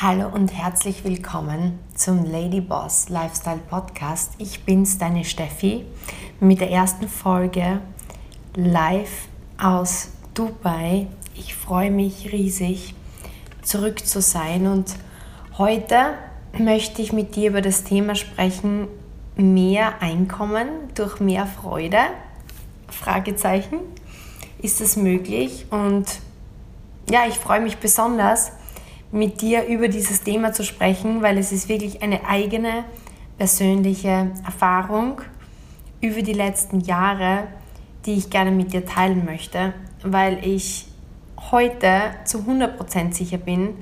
Hallo und herzlich willkommen zum Lady Boss Lifestyle Podcast. Ich bin's, deine Steffi, mit der ersten Folge live aus Dubai. Ich freue mich riesig, zurück zu sein und heute möchte ich mit dir über das Thema sprechen, mehr Einkommen durch mehr Freude? Fragezeichen. Ist es möglich? Und ja, ich freue mich besonders, mit dir über dieses Thema zu sprechen, weil es ist wirklich eine eigene persönliche Erfahrung über die letzten Jahre, die ich gerne mit dir teilen möchte, weil ich heute zu 100% sicher bin,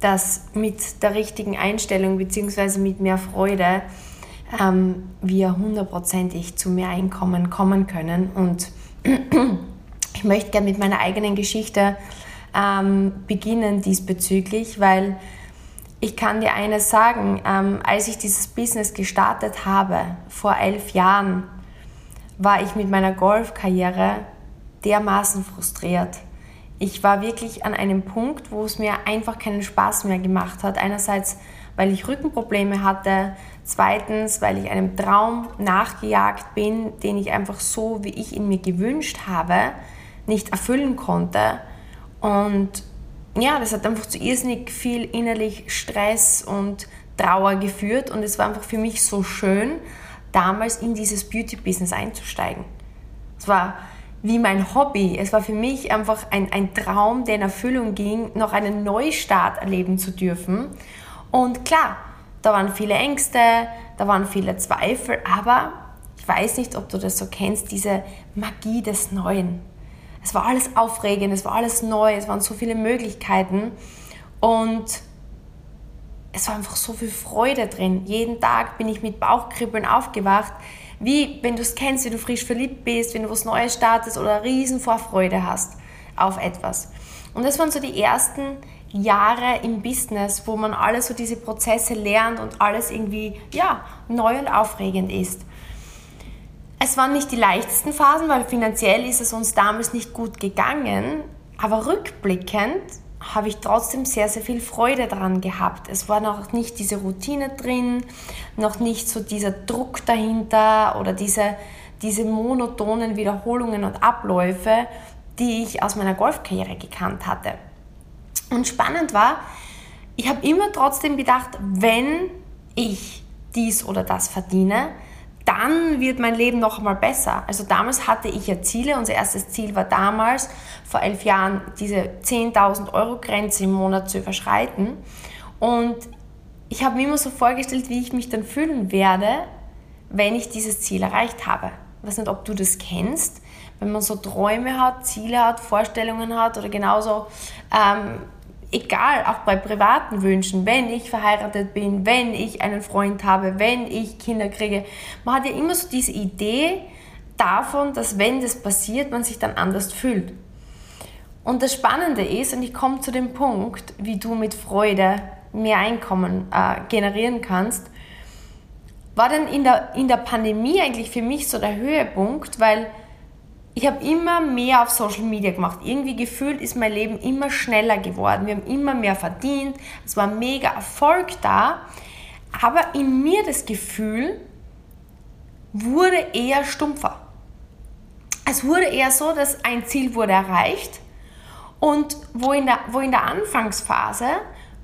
dass mit der richtigen Einstellung bzw. mit mehr Freude ähm, wir hundertprozentig zu mehr Einkommen kommen können. Und ich möchte gerne mit meiner eigenen Geschichte ähm, beginnen diesbezüglich, weil ich kann dir eines sagen, ähm, als ich dieses Business gestartet habe, vor elf Jahren, war ich mit meiner Golfkarriere dermaßen frustriert. Ich war wirklich an einem Punkt, wo es mir einfach keinen Spaß mehr gemacht hat. Einerseits, weil ich Rückenprobleme hatte, zweitens, weil ich einem Traum nachgejagt bin, den ich einfach so, wie ich ihn mir gewünscht habe, nicht erfüllen konnte. Und ja, das hat einfach zu irrsinnig viel innerlich Stress und Trauer geführt und es war einfach für mich so schön, damals in dieses Beauty-Business einzusteigen. Es war wie mein Hobby. Es war für mich einfach ein, ein Traum, der in Erfüllung ging, noch einen Neustart erleben zu dürfen. Und klar, da waren viele Ängste, da waren viele Zweifel, aber ich weiß nicht, ob du das so kennst, diese Magie des Neuen. Es war alles aufregend, es war alles neu, es waren so viele Möglichkeiten und es war einfach so viel Freude drin. Jeden Tag bin ich mit Bauchkribbeln aufgewacht, wie wenn du es kennst, wie du frisch verliebt bist, wenn du was Neues startest oder riesen Vorfreude hast auf etwas. Und das waren so die ersten Jahre im Business, wo man alles so diese Prozesse lernt und alles irgendwie ja, neu und aufregend ist. Es waren nicht die leichtesten Phasen, weil finanziell ist es uns damals nicht gut gegangen. Aber rückblickend habe ich trotzdem sehr, sehr viel Freude daran gehabt. Es war noch nicht diese Routine drin, noch nicht so dieser Druck dahinter oder diese, diese monotonen Wiederholungen und Abläufe, die ich aus meiner Golfkarriere gekannt hatte. Und spannend war, ich habe immer trotzdem gedacht, wenn ich dies oder das verdiene, dann wird mein Leben noch einmal besser. Also damals hatte ich ja Ziele. Unser erstes Ziel war damals, vor elf Jahren, diese 10.000 Euro Grenze im Monat zu überschreiten. Und ich habe mir immer so vorgestellt, wie ich mich dann fühlen werde, wenn ich dieses Ziel erreicht habe. Ich weiß nicht, ob du das kennst, wenn man so Träume hat, Ziele hat, Vorstellungen hat oder genauso ähm, egal, auch bei privaten Wünschen, wenn ich verheiratet bin, wenn ich einen Freund habe, wenn ich Kinder kriege, man hat ja immer so diese Idee davon, dass wenn das passiert, man sich dann anders fühlt. Und das Spannende ist, und ich komme zu dem Punkt, wie du mit Freude mehr Einkommen äh, generieren kannst, war dann in der, in der Pandemie eigentlich für mich so der Höhepunkt, weil ich habe immer mehr auf Social Media gemacht. Irgendwie gefühlt ist mein Leben immer schneller geworden. Wir haben immer mehr verdient. Es war mega Erfolg da. Aber in mir das Gefühl wurde eher stumpfer. Es wurde eher so, dass ein Ziel wurde erreicht und wo in der, wo in der Anfangsphase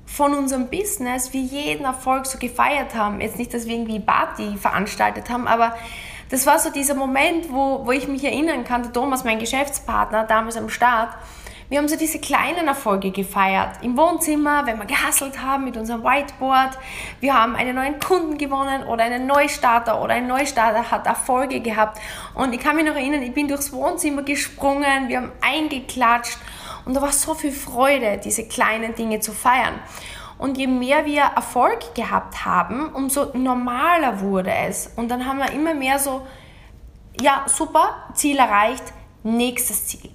von unserem Business wir jeden Erfolg so gefeiert haben. Jetzt nicht, dass wir irgendwie Party veranstaltet haben, aber das war so dieser Moment, wo, wo ich mich erinnern kann, der Thomas, mein Geschäftspartner, damals am Start, wir haben so diese kleinen Erfolge gefeiert. Im Wohnzimmer, wenn wir gehasselt haben mit unserem Whiteboard. Wir haben einen neuen Kunden gewonnen oder einen Neustarter oder ein Neustarter hat Erfolge gehabt. Und ich kann mich noch erinnern, ich bin durchs Wohnzimmer gesprungen, wir haben eingeklatscht und da war so viel Freude, diese kleinen Dinge zu feiern. Und je mehr wir Erfolg gehabt haben, umso normaler wurde es. Und dann haben wir immer mehr so, ja, super, Ziel erreicht, nächstes Ziel.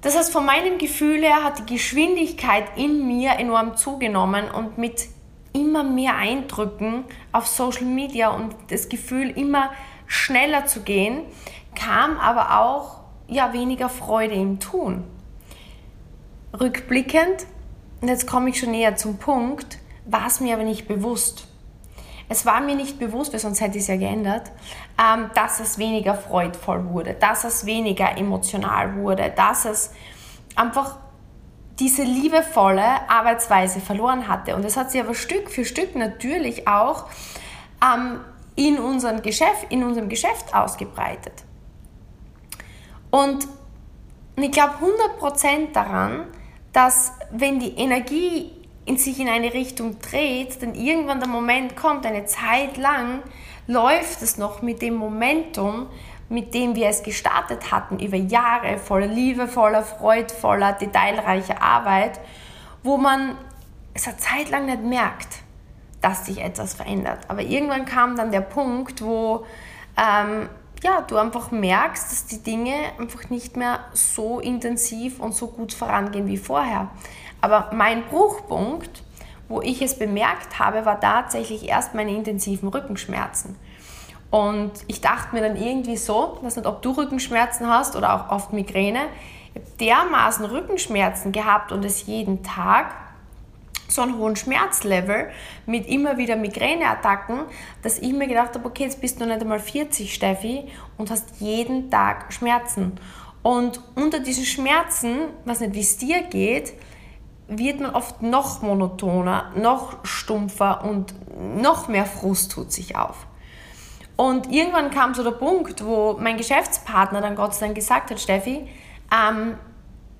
Das heißt, von meinem Gefühl her hat die Geschwindigkeit in mir enorm zugenommen und mit immer mehr Eindrücken auf Social Media und das Gefühl, immer schneller zu gehen, kam aber auch ja, weniger Freude im Tun. Rückblickend und jetzt komme ich schon näher zum Punkt, war es mir aber nicht bewusst. Es war mir nicht bewusst, weil sonst hätte ich es ja geändert, ähm, dass es weniger freudvoll wurde, dass es weniger emotional wurde, dass es einfach diese liebevolle Arbeitsweise verloren hatte. Und das hat sich aber Stück für Stück natürlich auch ähm, in, unseren Geschäft, in unserem Geschäft ausgebreitet. Und ich glaube 100% daran, dass wenn die Energie in sich in eine Richtung dreht, dann irgendwann der Moment kommt, eine Zeit lang läuft es noch mit dem Momentum, mit dem wir es gestartet hatten, über Jahre voller Liebe, voller freudvoller, detailreicher Arbeit, wo man es eine Zeit lang nicht merkt, dass sich etwas verändert. Aber irgendwann kam dann der Punkt, wo ähm, ja, du einfach merkst, dass die Dinge einfach nicht mehr so intensiv und so gut vorangehen wie vorher. Aber mein Bruchpunkt, wo ich es bemerkt habe, war tatsächlich erst meine intensiven Rückenschmerzen. Und ich dachte mir dann irgendwie so, ich weiß nicht, ob du Rückenschmerzen hast oder auch oft Migräne, ich habe dermaßen Rückenschmerzen gehabt und es jeden Tag so einen hohen Schmerzlevel mit immer wieder Migräneattacken, dass ich mir gedacht habe, okay, jetzt bist du nicht einmal 40, Steffi, und hast jeden Tag Schmerzen. Und unter diesen Schmerzen, was nicht wie es dir geht, wird man oft noch monotoner, noch stumpfer und noch mehr Frust tut sich auf. Und irgendwann kam so der Punkt, wo mein Geschäftspartner dann Gott sei Dank gesagt hat, Steffi, ähm,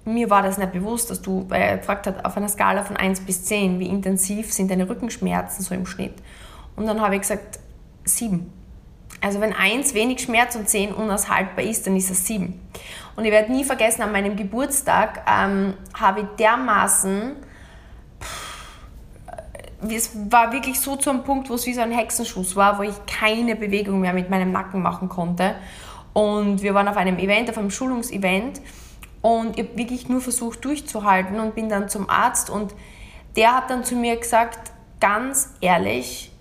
mir war das nicht bewusst, dass du äh, gefragt hast, auf einer Skala von 1 bis 10, wie intensiv sind deine Rückenschmerzen so im Schnitt? Und dann habe ich gesagt, 7. Also wenn 1 wenig Schmerz und 10 unaushaltbar ist, dann ist es 7. Und ich werde nie vergessen, an meinem Geburtstag ähm, habe ich dermaßen es war wirklich so zu einem Punkt, wo es wie so ein Hexenschuss war, wo ich keine Bewegung mehr mit meinem Nacken machen konnte. Und wir waren auf einem Event, auf einem Schulungsevent und ich habe wirklich nur versucht durchzuhalten und bin dann zum Arzt und der hat dann zu mir gesagt, ganz ehrlich,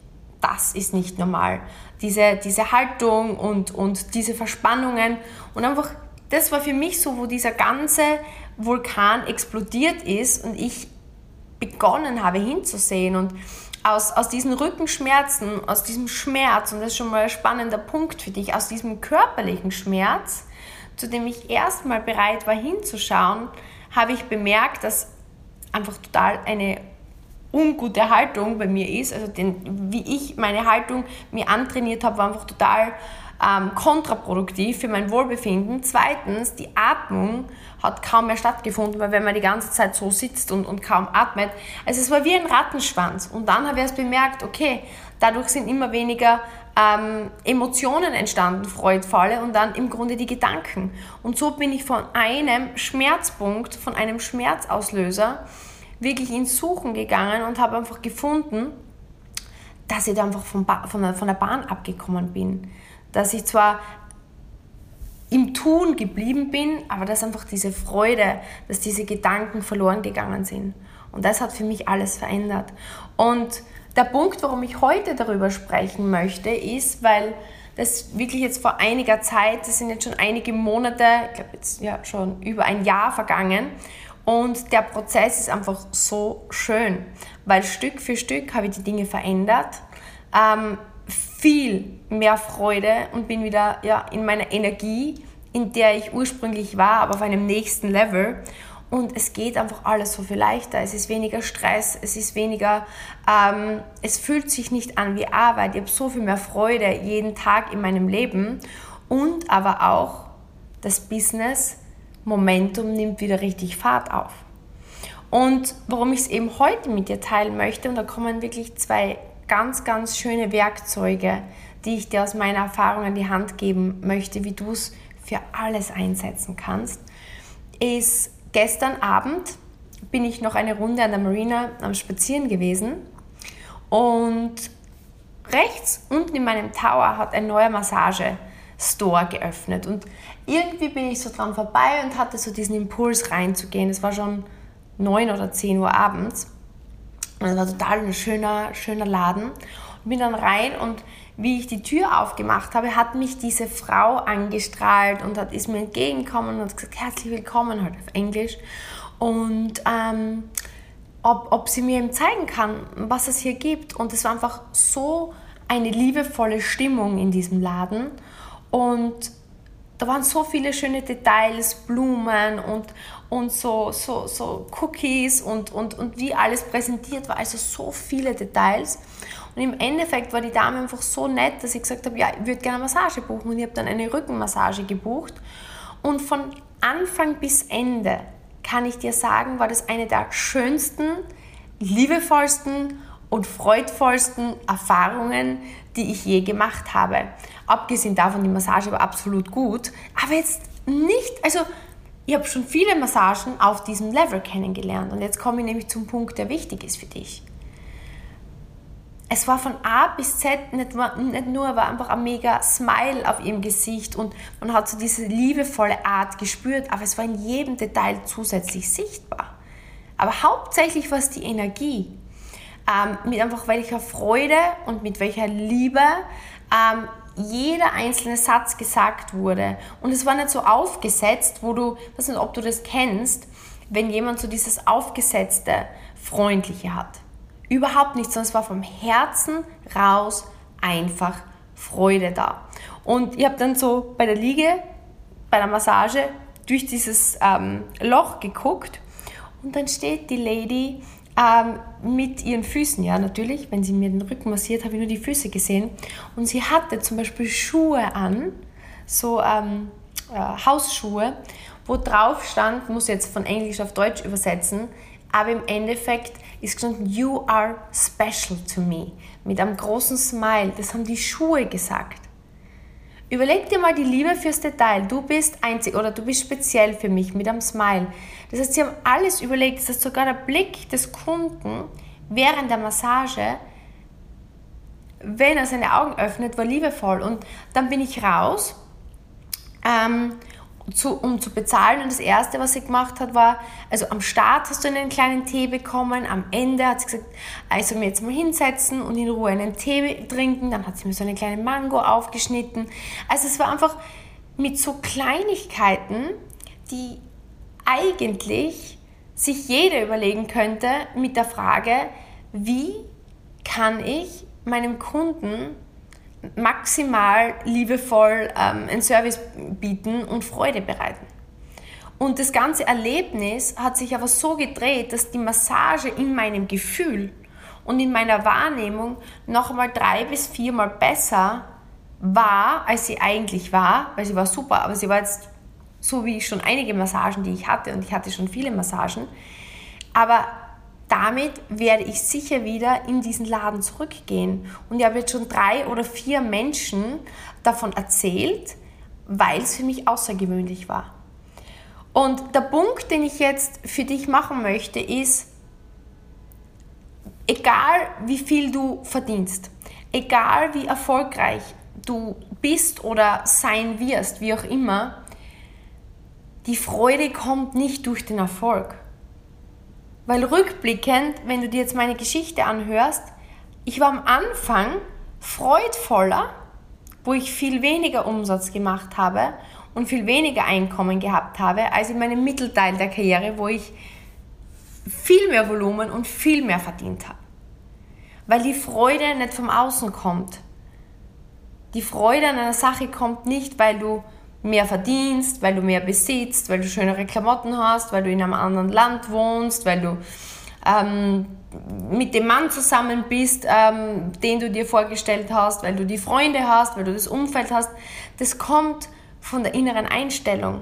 das ist nicht normal. Diese, diese Haltung und, und diese Verspannungen und einfach, das war für mich so, wo dieser ganze Vulkan explodiert ist und ich begonnen habe hinzusehen und aus, aus diesen Rückenschmerzen, aus diesem Schmerz, und das ist schon mal ein spannender Punkt für dich, aus diesem körperlichen Schmerz, zu dem ich erstmal bereit war hinzuschauen, habe ich bemerkt, dass einfach total eine ungute Haltung bei mir ist. Also den, wie ich meine Haltung mir antrainiert habe, war einfach total ähm, kontraproduktiv für mein Wohlbefinden. Zweitens, die Atmung hat kaum mehr stattgefunden, weil wenn man die ganze Zeit so sitzt und, und kaum atmet, also es war wie ein Rattenschwanz. Und dann habe ich erst bemerkt, okay, dadurch sind immer weniger ähm, Emotionen entstanden, freudvolle, und dann im Grunde die Gedanken. Und so bin ich von einem Schmerzpunkt, von einem Schmerzauslöser wirklich ins Suchen gegangen und habe einfach gefunden, dass ich da einfach von, von, von der Bahn abgekommen bin dass ich zwar im Tun geblieben bin, aber dass einfach diese Freude, dass diese Gedanken verloren gegangen sind. Und das hat für mich alles verändert. Und der Punkt, warum ich heute darüber sprechen möchte, ist, weil das wirklich jetzt vor einiger Zeit, das sind jetzt schon einige Monate, ich glaube jetzt ja schon über ein Jahr vergangen, und der Prozess ist einfach so schön, weil Stück für Stück habe ich die Dinge verändert. Ähm, viel mehr Freude und bin wieder ja, in meiner Energie, in der ich ursprünglich war, aber auf einem nächsten Level. Und es geht einfach alles so viel leichter. Es ist weniger Stress, es ist weniger, ähm, es fühlt sich nicht an wie Arbeit. Ich habe so viel mehr Freude jeden Tag in meinem Leben. Und aber auch das Business Momentum nimmt wieder richtig Fahrt auf. Und warum ich es eben heute mit dir teilen möchte, und da kommen wirklich zwei ganz, ganz schöne Werkzeuge, die ich dir aus meiner Erfahrung an die Hand geben möchte, wie du es für alles einsetzen kannst, ist gestern Abend bin ich noch eine Runde an der Marina am Spazieren gewesen und rechts unten in meinem Tower hat ein neuer Massage-Store geöffnet und irgendwie bin ich so dran vorbei und hatte so diesen Impuls reinzugehen. Es war schon 9 oder 10 Uhr abends und es war total ein schöner, schöner Laden. Und bin dann rein und wie ich die Tür aufgemacht habe, hat mich diese Frau angestrahlt und hat, ist mir entgegengekommen und hat gesagt, herzlich willkommen, halt auf Englisch. Und ähm, ob, ob sie mir eben zeigen kann, was es hier gibt. Und es war einfach so eine liebevolle Stimmung in diesem Laden. Und da waren so viele schöne Details, Blumen und, und so, so, so Cookies und, und, und wie alles präsentiert war. Also so viele Details. Und im Endeffekt war die Dame einfach so nett, dass ich gesagt habe, ja, ich würde gerne eine Massage buchen. Und ich habe dann eine Rückenmassage gebucht. Und von Anfang bis Ende kann ich dir sagen, war das eine der schönsten, liebevollsten und freudvollsten Erfahrungen, die ich je gemacht habe. Abgesehen davon, die Massage war absolut gut, aber jetzt nicht, also ich habe schon viele Massagen auf diesem Level kennengelernt und jetzt komme ich nämlich zum Punkt, der wichtig ist für dich. Es war von A bis Z nicht, nicht nur, war einfach ein mega Smile auf ihrem Gesicht und man hat so diese liebevolle Art gespürt, aber es war in jedem Detail zusätzlich sichtbar. Aber hauptsächlich war es die Energie, ähm, mit einfach welcher Freude und mit welcher Liebe ähm, jeder einzelne Satz gesagt wurde. Und es war nicht so aufgesetzt, wo du, ich weiß nicht, ob du das kennst, wenn jemand so dieses aufgesetzte, freundliche hat. Überhaupt nicht, sondern es war vom Herzen raus einfach Freude da. Und ich habe dann so bei der Liege, bei der Massage durch dieses ähm, Loch geguckt und dann steht die Lady ähm, mit ihren Füßen, ja natürlich, wenn sie mir den Rücken massiert, habe ich nur die Füße gesehen. Und sie hatte zum Beispiel Schuhe an, so ähm, äh, Hausschuhe, wo drauf stand, muss jetzt von Englisch auf Deutsch übersetzen, aber im Endeffekt ist gestanden, You are special to me, mit einem großen Smile. Das haben die Schuhe gesagt. Überleg dir mal die Liebe fürs Detail. Du bist einzig oder du bist speziell für mich mit einem Smile. Das heißt, sie haben alles überlegt. Das heißt, sogar der Blick des Kunden während der Massage, wenn er seine Augen öffnet, war liebevoll. Und dann bin ich raus ähm, zu, um zu bezahlen. Und das Erste, was sie gemacht hat, war, also am Start hast du einen kleinen Tee bekommen, am Ende hat sie gesagt, also mir jetzt mal hinsetzen und in Ruhe einen Tee trinken. Dann hat sie mir so eine kleine Mango aufgeschnitten. Also es war einfach mit so Kleinigkeiten, die eigentlich sich jeder überlegen könnte mit der Frage, wie kann ich meinem Kunden maximal liebevoll ähm, einen Service bieten und Freude bereiten. Und das ganze Erlebnis hat sich aber so gedreht, dass die Massage in meinem Gefühl und in meiner Wahrnehmung noch einmal drei bis viermal besser war, als sie eigentlich war, weil sie war super, aber sie war jetzt so wie schon einige Massagen, die ich hatte, und ich hatte schon viele Massagen. Aber damit werde ich sicher wieder in diesen Laden zurückgehen. Und ich habe jetzt schon drei oder vier Menschen davon erzählt, weil es für mich außergewöhnlich war. Und der Punkt, den ich jetzt für dich machen möchte, ist, egal wie viel du verdienst, egal wie erfolgreich du bist oder sein wirst, wie auch immer, die Freude kommt nicht durch den Erfolg. Weil rückblickend, wenn du dir jetzt meine Geschichte anhörst, ich war am Anfang freudvoller, wo ich viel weniger Umsatz gemacht habe und viel weniger Einkommen gehabt habe, als in meinem Mittelteil der Karriere, wo ich viel mehr Volumen und viel mehr verdient habe. Weil die Freude nicht vom Außen kommt. Die Freude an einer Sache kommt nicht, weil du mehr verdienst, weil du mehr besitzt, weil du schönere Klamotten hast, weil du in einem anderen Land wohnst, weil du ähm, mit dem Mann zusammen bist, ähm, den du dir vorgestellt hast, weil du die Freunde hast, weil du das Umfeld hast. Das kommt von der inneren Einstellung.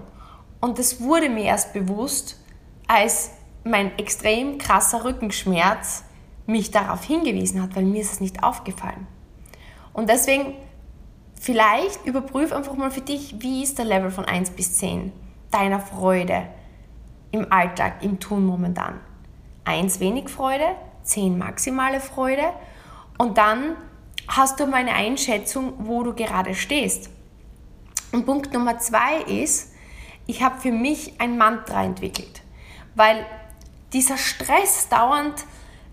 Und das wurde mir erst bewusst, als mein extrem krasser Rückenschmerz mich darauf hingewiesen hat, weil mir ist es nicht aufgefallen. Und deswegen Vielleicht überprüf einfach mal für dich, wie ist der Level von 1 bis 10 deiner Freude im Alltag, im Tun momentan. 1 wenig Freude, 10 maximale Freude und dann hast du mal eine Einschätzung, wo du gerade stehst. Und Punkt Nummer 2 ist, ich habe für mich ein Mantra entwickelt, weil dieser Stress dauernd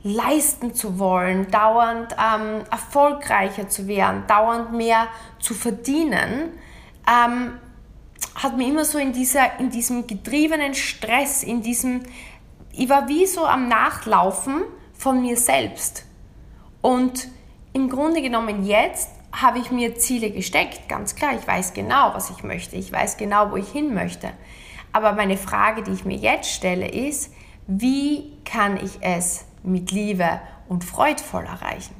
leisten zu wollen, dauernd ähm, erfolgreicher zu werden, dauernd mehr zu verdienen, ähm, hat mir immer so in, dieser, in diesem getriebenen Stress, in diesem ich war wie so am Nachlaufen von mir selbst. Und im Grunde genommen jetzt habe ich mir Ziele gesteckt, ganz klar. Ich weiß genau, was ich möchte. Ich weiß genau, wo ich hin möchte. Aber meine Frage, die ich mir jetzt stelle, ist, wie kann ich es mit Liebe und freudvoll erreichen?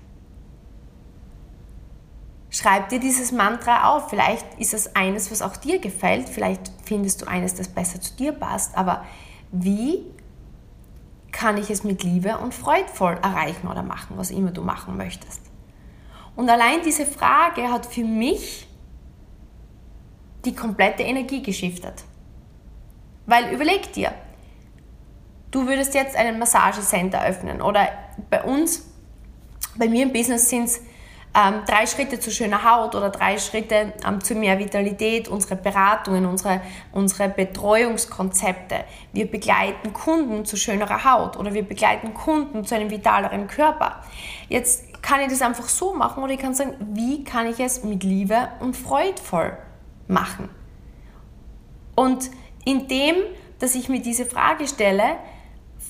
Schreib dir dieses Mantra auf. Vielleicht ist es eines, was auch dir gefällt. Vielleicht findest du eines, das besser zu dir passt. Aber wie kann ich es mit Liebe und freudvoll erreichen oder machen, was immer du machen möchtest? Und allein diese Frage hat für mich die komplette Energie geschiftet. Weil überleg dir, du würdest jetzt einen Massagecenter öffnen oder bei uns, bei mir im Business sind es ähm, drei Schritte zu schöner Haut oder drei Schritte ähm, zu mehr Vitalität, unsere Beratungen, unsere, unsere Betreuungskonzepte. Wir begleiten Kunden zu schönerer Haut oder wir begleiten Kunden zu einem vitaleren Körper. Jetzt kann ich das einfach so machen oder ich kann sagen, wie kann ich es mit Liebe und freudvoll machen? Und indem, dass ich mir diese Frage stelle,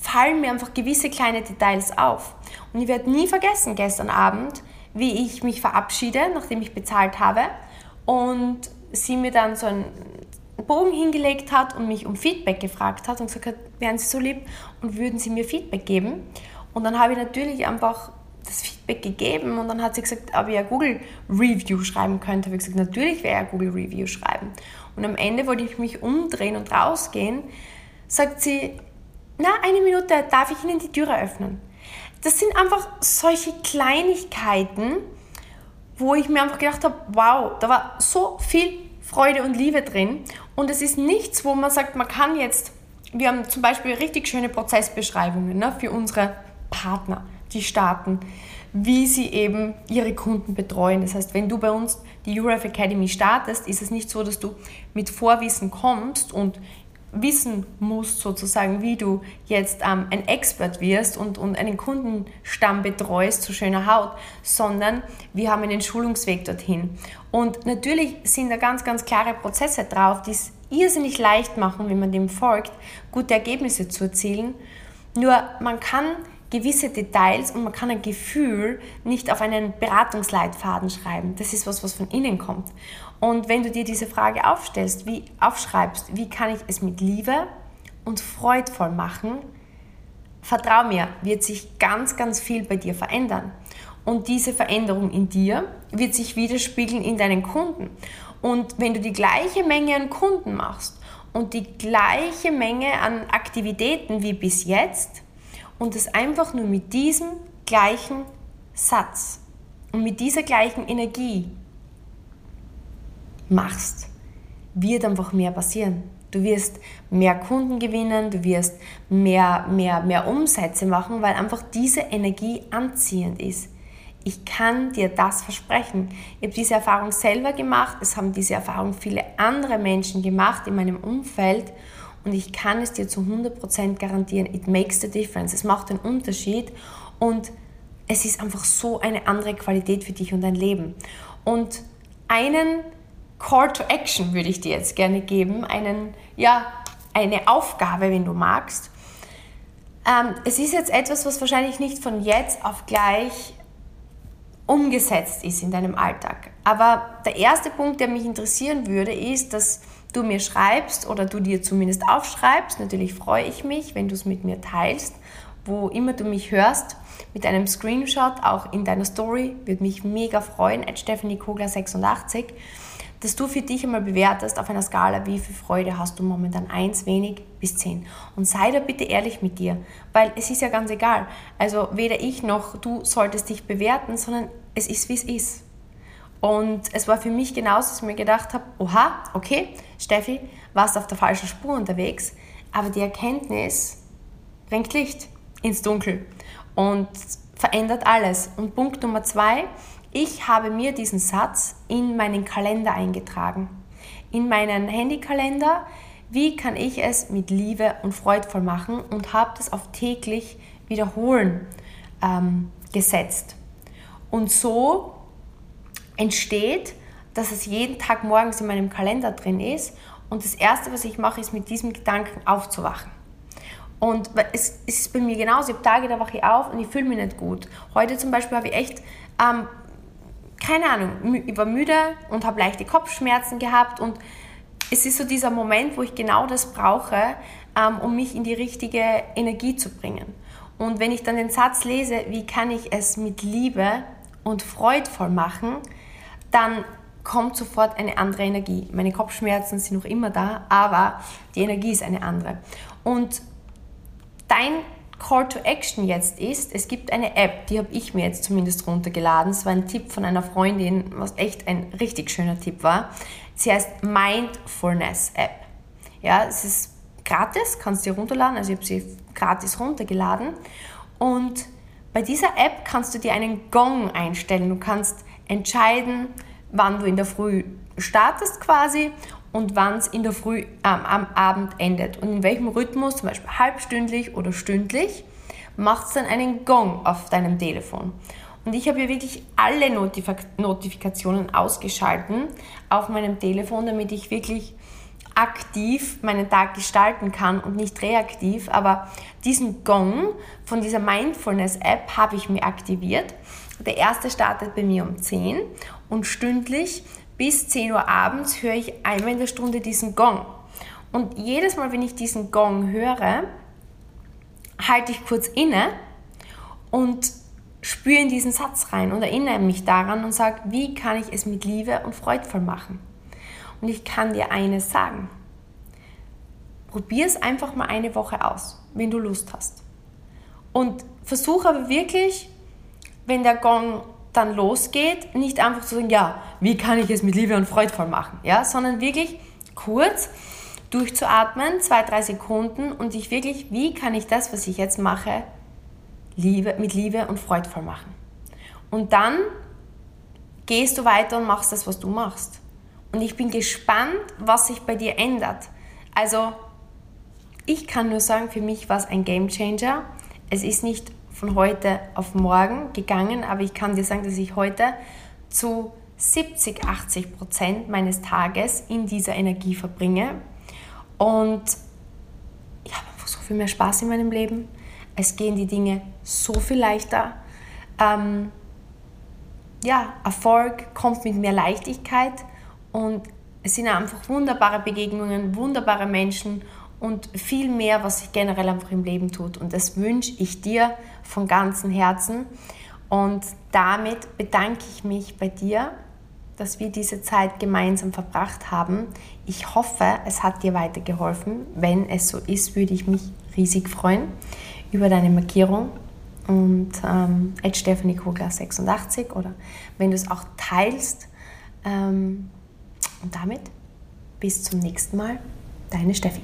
fallen mir einfach gewisse kleine Details auf. Und ich werde nie vergessen, gestern Abend, wie ich mich verabschiede, nachdem ich bezahlt habe und sie mir dann so einen Bogen hingelegt hat und mich um Feedback gefragt hat und gesagt hat, wären Sie so lieb und würden Sie mir Feedback geben? Und dann habe ich natürlich einfach das Feedback gegeben und dann hat sie gesagt, ob ich ein Google Review schreiben könnte. Habe ich gesagt, natürlich ich ein Google Review schreiben. Und am Ende wollte ich mich umdrehen und rausgehen. Sagt sie, na, eine Minute, darf ich Ihnen die Tür öffnen? das sind einfach solche Kleinigkeiten, wo ich mir einfach gedacht habe, wow, da war so viel Freude und Liebe drin. Und es ist nichts, wo man sagt, man kann jetzt, wir haben zum Beispiel richtig schöne Prozessbeschreibungen ne, für unsere Partner, die starten, wie sie eben ihre Kunden betreuen. Das heißt, wenn du bei uns die URF Academy startest, ist es nicht so, dass du mit Vorwissen kommst und wissen musst, sozusagen, wie du jetzt ähm, ein Expert wirst und, und einen Kundenstamm betreust zu schöner Haut, sondern wir haben einen Schulungsweg dorthin. Und natürlich sind da ganz, ganz klare Prozesse drauf, die es irrsinnig leicht machen, wenn man dem folgt, gute Ergebnisse zu erzielen. Nur man kann gewisse Details und man kann ein Gefühl nicht auf einen Beratungsleitfaden schreiben. Das ist was, was von innen kommt. Und wenn du dir diese Frage aufstellst, wie aufschreibst, wie kann ich es mit Liebe und freudvoll machen, vertrau mir, wird sich ganz, ganz viel bei dir verändern. Und diese Veränderung in dir wird sich widerspiegeln in deinen Kunden. Und wenn du die gleiche Menge an Kunden machst und die gleiche Menge an Aktivitäten wie bis jetzt und es einfach nur mit diesem gleichen Satz und mit dieser gleichen Energie machst, wird einfach mehr passieren. Du wirst mehr Kunden gewinnen, du wirst mehr, mehr, mehr Umsätze machen, weil einfach diese Energie anziehend ist. Ich kann dir das versprechen. Ich habe diese Erfahrung selber gemacht, es haben diese Erfahrung viele andere Menschen gemacht in meinem Umfeld und ich kann es dir zu 100% garantieren, it makes the difference. Es macht einen Unterschied und es ist einfach so eine andere Qualität für dich und dein Leben. Und einen Call to Action würde ich dir jetzt gerne geben, einen, ja, eine Aufgabe, wenn du magst. Ähm, es ist jetzt etwas, was wahrscheinlich nicht von jetzt auf gleich umgesetzt ist in deinem Alltag. Aber der erste Punkt, der mich interessieren würde, ist, dass du mir schreibst oder du dir zumindest aufschreibst. Natürlich freue ich mich, wenn du es mit mir teilst, wo immer du mich hörst, mit einem Screenshot, auch in deiner Story, würde mich mega freuen, at Stephanie Kogler 86 dass du für dich einmal bewertest auf einer Skala, wie viel Freude hast du momentan, 1 wenig bis 10. Und sei da bitte ehrlich mit dir, weil es ist ja ganz egal. Also weder ich noch du solltest dich bewerten, sondern es ist, wie es ist. Und es war für mich genauso, dass ich mir gedacht habe, oha, okay, Steffi, warst auf der falschen Spur unterwegs, aber die Erkenntnis bringt Licht ins Dunkel und verändert alles. Und Punkt Nummer zwei, ich habe mir diesen Satz in meinen Kalender eingetragen. In meinen Handykalender, wie kann ich es mit Liebe und freudvoll machen und habe das auf täglich wiederholen ähm, gesetzt. Und so entsteht, dass es jeden Tag morgens in meinem Kalender drin ist und das Erste, was ich mache, ist mit diesem Gedanken aufzuwachen. Und es ist bei mir genauso. Ich habe Tage, da wache ich auf und ich fühle mich nicht gut. Heute zum Beispiel habe ich echt, ähm, keine Ahnung, ich war müde und habe leichte Kopfschmerzen gehabt. Und es ist so dieser Moment, wo ich genau das brauche, ähm, um mich in die richtige Energie zu bringen. Und wenn ich dann den Satz lese, wie kann ich es mit Liebe und freudvoll machen, dann kommt sofort eine andere Energie. Meine Kopfschmerzen sind noch immer da, aber die Energie ist eine andere. Und dein Call to Action jetzt ist, es gibt eine App, die habe ich mir jetzt zumindest runtergeladen. Es war ein Tipp von einer Freundin, was echt ein richtig schöner Tipp war. Sie heißt Mindfulness App. Ja, es ist gratis, kannst du dir runterladen. Also ich habe sie gratis runtergeladen. Und bei dieser App kannst du dir einen Gong einstellen. Du kannst entscheiden, wann du in der Früh startest quasi und wann es in der Früh ähm, am Abend endet. Und in welchem Rhythmus, zum Beispiel halbstündlich oder stündlich, macht es dann einen Gong auf deinem Telefon. Und ich habe hier wirklich alle Notif Notifikationen ausgeschalten auf meinem Telefon, damit ich wirklich aktiv meinen Tag gestalten kann und nicht reaktiv. Aber diesen Gong von dieser Mindfulness-App habe ich mir aktiviert. Der erste startet bei mir um 10 und stündlich bis 10 Uhr abends höre ich einmal in der Stunde diesen Gong. Und jedes Mal, wenn ich diesen Gong höre, halte ich kurz inne und spüre in diesen Satz rein und erinnere mich daran und sage, wie kann ich es mit Liebe und freudvoll machen. Und ich kann dir eines sagen. Probier es einfach mal eine Woche aus, wenn du Lust hast. Und versuche aber wirklich, wenn der Gong dann losgeht, nicht einfach zu sagen, ja, wie kann ich es mit Liebe und freudvoll machen, ja, sondern wirklich kurz durchzuatmen, zwei, drei Sekunden und dich wirklich, wie kann ich das, was ich jetzt mache, Liebe, mit Liebe und freudvoll machen. Und dann gehst du weiter und machst das, was du machst. Und ich bin gespannt, was sich bei dir ändert. Also, ich kann nur sagen, für mich war es ein Game Changer. Es ist nicht von heute auf morgen gegangen, aber ich kann dir sagen, dass ich heute zu 70, 80 Prozent meines Tages in dieser Energie verbringe. Und ich habe einfach so viel mehr Spaß in meinem Leben. Es gehen die Dinge so viel leichter. Ähm, ja, Erfolg kommt mit mehr Leichtigkeit und es sind einfach wunderbare Begegnungen, wunderbare Menschen und viel mehr, was sich generell einfach im Leben tut. Und das wünsche ich dir von ganzem Herzen. Und damit bedanke ich mich bei dir, dass wir diese Zeit gemeinsam verbracht haben. Ich hoffe, es hat dir weitergeholfen. Wenn es so ist, würde ich mich riesig freuen über deine Markierung und ähm, Stephanie Kogler 86 oder wenn du es auch teilst. Ähm, und damit bis zum nächsten Mal, deine Steffi.